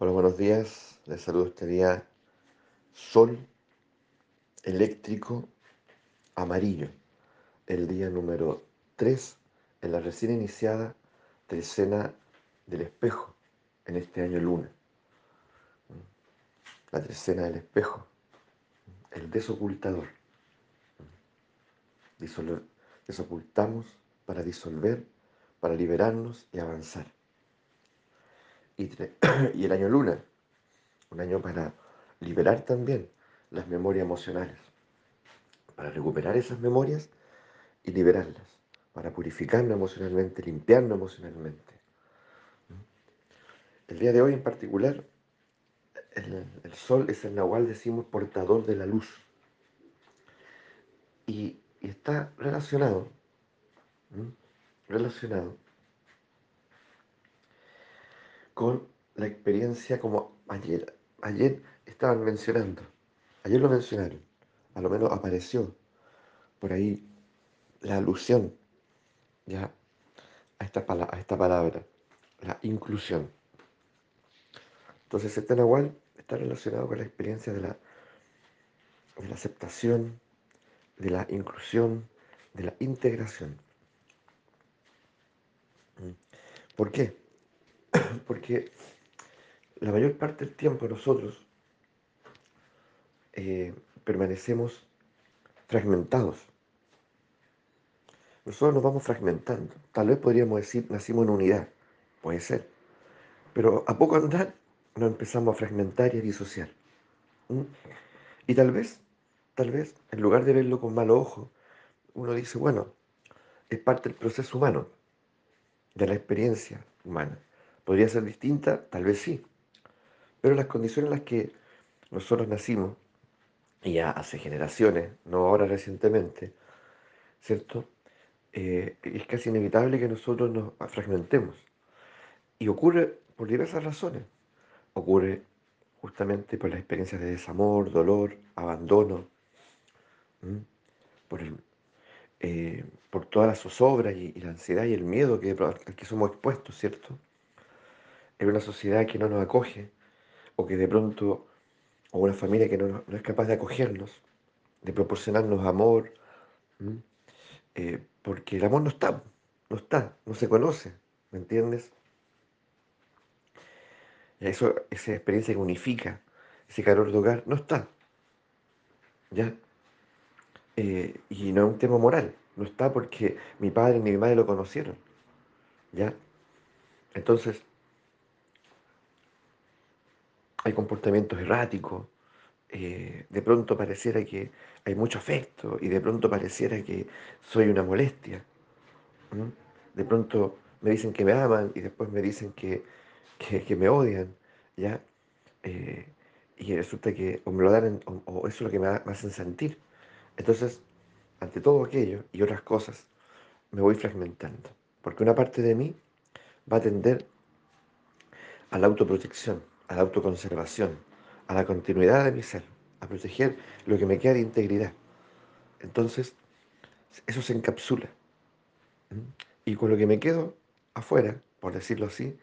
Hola, buenos días. Les saludo este día sol eléctrico amarillo, el día número 3 en la recién iniciada trecena del espejo en este año luna. La trecena del espejo, el desocultador. desocultamos para disolver, para liberarnos y avanzar. Y, el año luna, un año para liberar también las memorias emocionales, para recuperar esas memorias y liberarlas, para purificarnos emocionalmente, limpiarnos emocionalmente. El día de hoy en particular, el, sol es el nahual, decimos, portador de la luz. Y, está relacionado, relacionado con la experiencia como ayer, ayer estaban mencionando, ayer lo mencionaron, a lo menos apareció por ahí la alusión ya a esta, a esta palabra, la inclusión. Entonces este Nahual está relacionado con la experiencia de la, de la aceptación, de la inclusión, de la integración. ¿Por qué? Porque la mayor parte del tiempo nosotros eh, permanecemos fragmentados. Nosotros nos vamos fragmentando. Tal vez podríamos decir, nacimos en unidad. Puede ser. Pero a poco andar nos empezamos a fragmentar y a disociar. Y tal vez, tal vez, en lugar de verlo con malo ojo, uno dice, bueno, es parte del proceso humano, de la experiencia humana. ¿Podría ser distinta? Tal vez sí. Pero las condiciones en las que nosotros nacimos, y ya hace generaciones, no ahora recientemente, ¿cierto? Eh, es casi inevitable que nosotros nos fragmentemos. Y ocurre por diversas razones. Ocurre justamente por las experiencias de desamor, dolor, abandono, por, eh, por todas las zozobras y, la ansiedad y el miedo que, al que somos expuestos, ¿cierto? En una sociedad que no nos acoge, o que de pronto, o una familia que no, es capaz de acogernos, de proporcionarnos amor, eh, porque el amor no está, no está, no se conoce, ¿me entiendes? Eso, esa experiencia que unifica, ese calor de hogar, no está. ¿Ya? Eh, y no es un tema moral, no está porque mi padre ni mi madre lo conocieron. ¿Ya? Entonces, hay comportamientos erráticos, eh, de pronto pareciera que hay mucho afecto y de pronto pareciera que soy una molestia. De pronto me dicen que me aman y después me dicen que, me odian, ¿ya? Eh, y resulta que o me lo dan o, eso es lo que me, me hacen sentir. Entonces, ante todo aquello y otras cosas, me voy fragmentando. Porque una parte de mí va a tender a la autoprotección a la autoconservación, a la continuidad de mi ser, a proteger lo que me queda de integridad. Entonces, eso se encapsula. Y con lo que me quedo afuera, por decirlo así,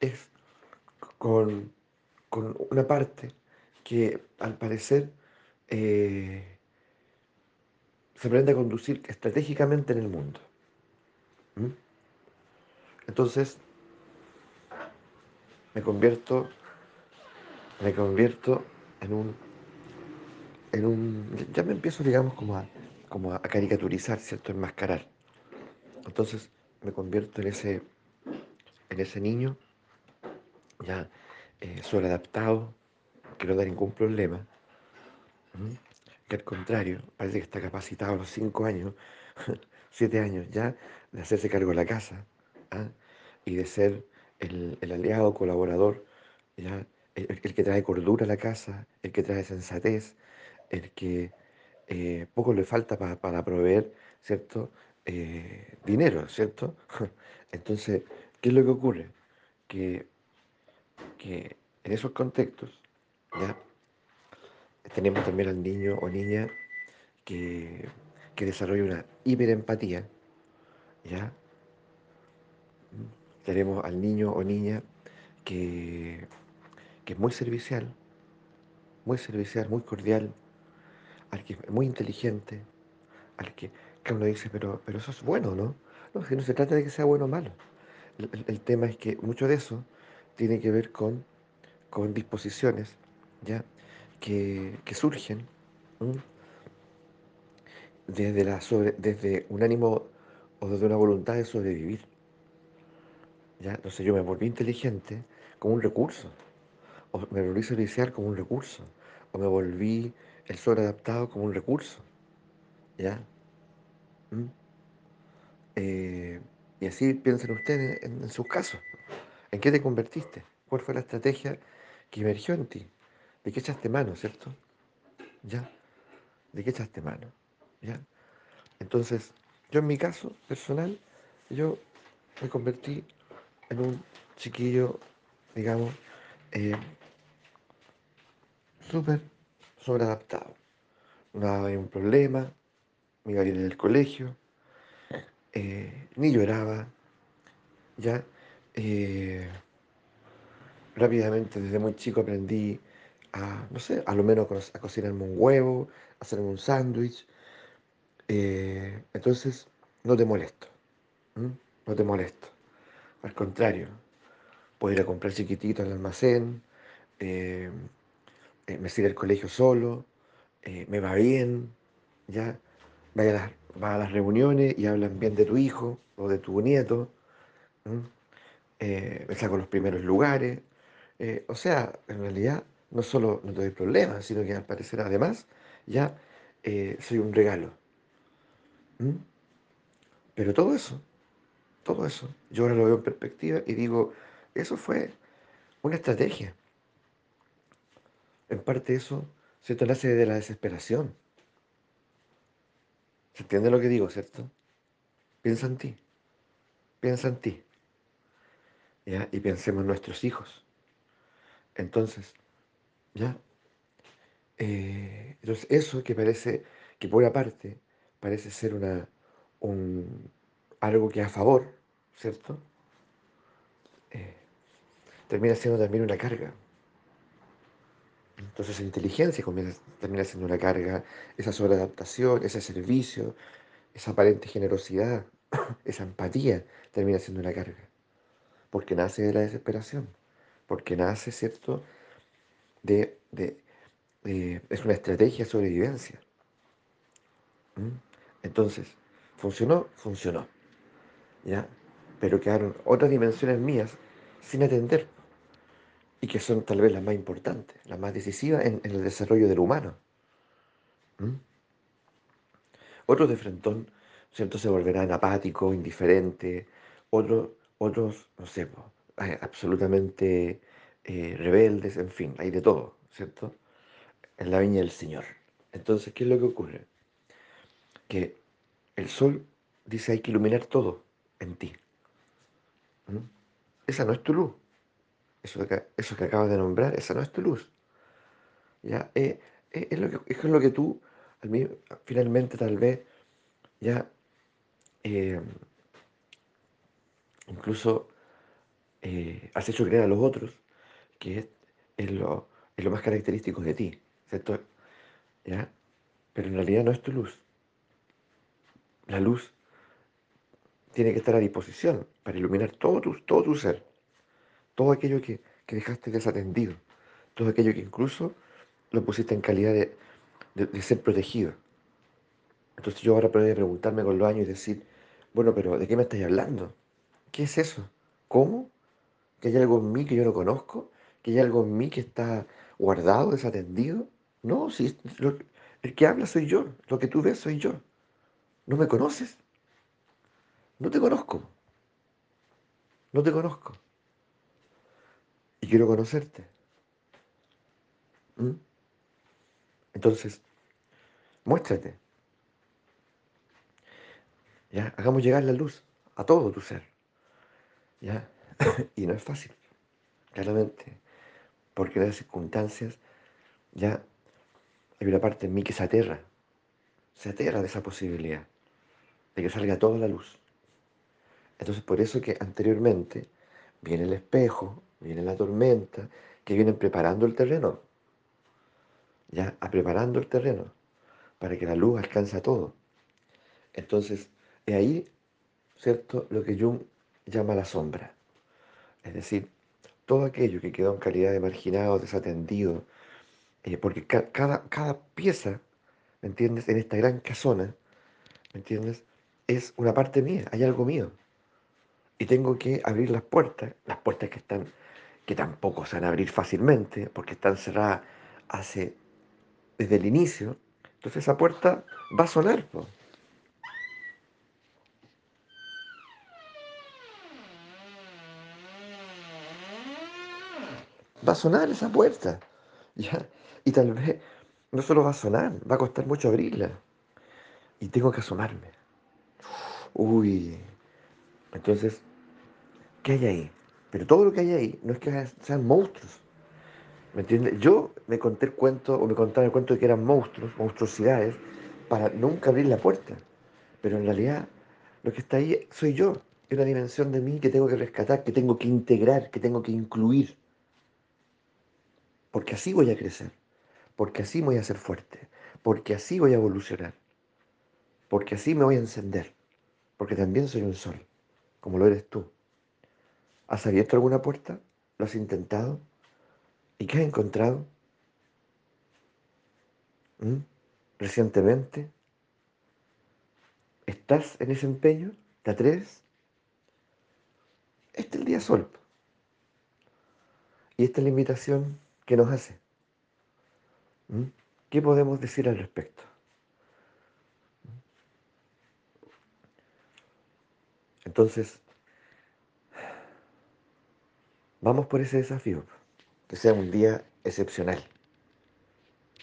es con, una parte que al parecer eh, se aprende a conducir estratégicamente en el mundo. Entonces, me convierto me convierto en un, en un, ya me empiezo, digamos, como a, como a caricaturizar, ¿cierto? Enmascarar. Entonces me convierto en ese, en ese niño, ya eh, adaptado, que no da ningún problema, que al contrario, parece que está capacitado a los cinco años, siete años ya, de hacerse cargo de la casa, ¿ah? y de ser el, el aliado, colaborador, ya el, que trae cordura a la casa, el que trae sensatez, el que eh, poco le falta para proveer, ¿cierto? Eh, dinero, ¿cierto? Entonces, ¿qué es lo que ocurre? Que, que en esos contextos, ¿ya? Tenemos también al niño o niña que, que desarrolla una hiperempatía, ¿ya? Tenemos al niño o niña que que es muy servicial, muy servicial, muy cordial, al que es muy inteligente, al que, que uno dice, pero, pero eso es bueno, ¿no? No, si no se trata de que sea bueno o malo. El, tema es que mucho de eso tiene que ver con, con disposiciones, ¿ya? Que, que surgen desde, la desde un ánimo o desde una voluntad de sobrevivir, ¿ya? Entonces yo me volví inteligente como un recurso, o me volví servicial como un recurso, o me volví el sobreadaptado como un recurso, ¿ya? ¿m? Eh, y así piensen ustedes en, en sus casos. ¿En qué te convertiste? ¿Cuál fue la estrategia que emergió en ti? ¿De qué echaste mano, cierto? ¿Ya? ¿De qué echaste mano? ¿Ya? Entonces, yo en mi caso personal, yo me convertí en un chiquillo, digamos, eh, súper sobreadaptado. No había un problema, me iba bien en el colegio, eh, ni lloraba, ¿ya? Eh, rápidamente, desde muy chico aprendí a, no sé, a lo menos a cocinarme un huevo, a hacerme un sándwich. eh, entonces, no te molesto, no te molesto. Al contrario, puedo ir a comprar chiquitito al almacén, eh, me sirve el colegio solo, eh, me va bien, ya. Vaya a las, va a las reuniones y hablan bien de tu hijo o de tu nieto. eh, me saco los primeros lugares. o sea, en realidad no solo no te doy problemas, sino que al parecer además ya soy un regalo. Pero todo eso, todo eso, yo ahora lo veo en perspectiva y digo, eso fue una estrategia. En parte eso, ¿cierto? Nace de la desesperación. ¿Se entiende lo que digo, cierto? Piensa en ti, piensa en ti, ¿ya? Y pensemos en nuestros hijos. Entonces, ¿ya? Eh, entonces, eso que parece, que por una parte parece ser una, un, algo que a favor, ¿cierto? Eh, termina siendo también una carga. Entonces, esa inteligencia termina siendo una carga, esa sobreadaptación, ese servicio, esa aparente generosidad, esa empatía termina siendo una carga, porque nace de la desesperación, porque nace, ¿cierto?, de, de- de- es una estrategia de sobrevivencia. ¿m? Entonces, ¿funcionó? Funcionó. ¿ya? Pero quedaron otras dimensiones mías sin atender y que son tal vez las más importantes, las más decisivas en, el desarrollo del humano. Otros de frentón, ¿cierto? Se volverán apáticos, indiferentes, otros, otros, no sé, eh, absolutamente eh, rebeldes, en fin, hay de todo, ¿cierto? En la viña del Señor. Entonces, ¿qué es lo que ocurre? Que el sol dice hay que iluminar todo en ti. Esa no es tu luz. Eso que, eso que acabas de nombrar, esa no es tu luz. ¿ya? Eh, eh, es, lo que, es lo que tú, finalmente, tal vez, ya eh, incluso eh, has hecho creer a los otros que es, es lo, es lo más característico de ti, ¿cierto? ¿Ya? Pero en realidad no es tu luz. La luz tiene que estar a disposición para iluminar todo tu, todo tu ser, todo aquello que, que dejaste desatendido, todo aquello que incluso lo pusiste en calidad de, de- ser protegido. Entonces yo ahora podría preguntarme con los años y decir, bueno, pero ¿de qué me estáis hablando? ¿Qué es eso? ¿Cómo? ¿Que hay algo en mí que yo no conozco? ¿Que hay algo en mí que está guardado, desatendido? No, si lo- el que habla soy yo, lo que tú ves soy yo. ¿No me conoces? No te conozco, no te conozco. Y quiero conocerte. ¿m? Entonces, muéstrate, ¿ya? Hagamos llegar la luz a todo tu ser, ¿ya? Y no es fácil, claramente, porque las circunstancias, ya hay una parte en mí que se aterra, se aterra de esa posibilidad, de que salga toda la luz. Entonces, por eso que anteriormente viene el espejo, viene la tormenta, que vienen preparando el terreno, ya, a preparando el terreno para que la luz alcance a todo. Entonces, es ahí, ¿cierto?, lo que Jung llama la sombra. Es decir, todo aquello que quedó en calidad de marginado, desatendido, eh, porque ca- cada, cada pieza, ¿me entiendes?, en esta gran casona, ¿me entiendes?, es una parte mía, hay algo mío. Y tengo que abrir las puertas, las puertas que están, que tampoco se van a abrir fácilmente, porque están cerradas desde el inicio. Entonces esa puerta va a sonar. Va a sonar esa puerta. Y tal vez no solo va a sonar, va a costar mucho abrirla. Y tengo que asomarme. Uy, entonces, ¿qué hay ahí? Pero todo lo que hay ahí no es que sean monstruos, ¿me entiendes? Yo me conté el cuento, o me contaba el cuento de que eran monstruos, monstruosidades, para nunca abrir la puerta. Pero en realidad, lo que está ahí soy yo. Es una dimensión de mí que tengo que rescatar, que tengo que integrar, que tengo que incluir. Porque así voy a crecer. Porque así voy a ser fuerte. Porque así voy a evolucionar. Porque así me voy a encender. Porque también soy un sol, como lo eres tú. ¿Has abierto alguna puerta? ¿Lo has intentado? ¿Y qué has encontrado? ¿Mm? ¿Recientemente? ¿Estás en ese empeño? ¿Te atreves? Este es el día sol. Y esta es la invitación que nos hace. ¿Mm? ¿Qué podemos decir al respecto? Entonces, vamos por ese desafío. Que sea un día excepcional.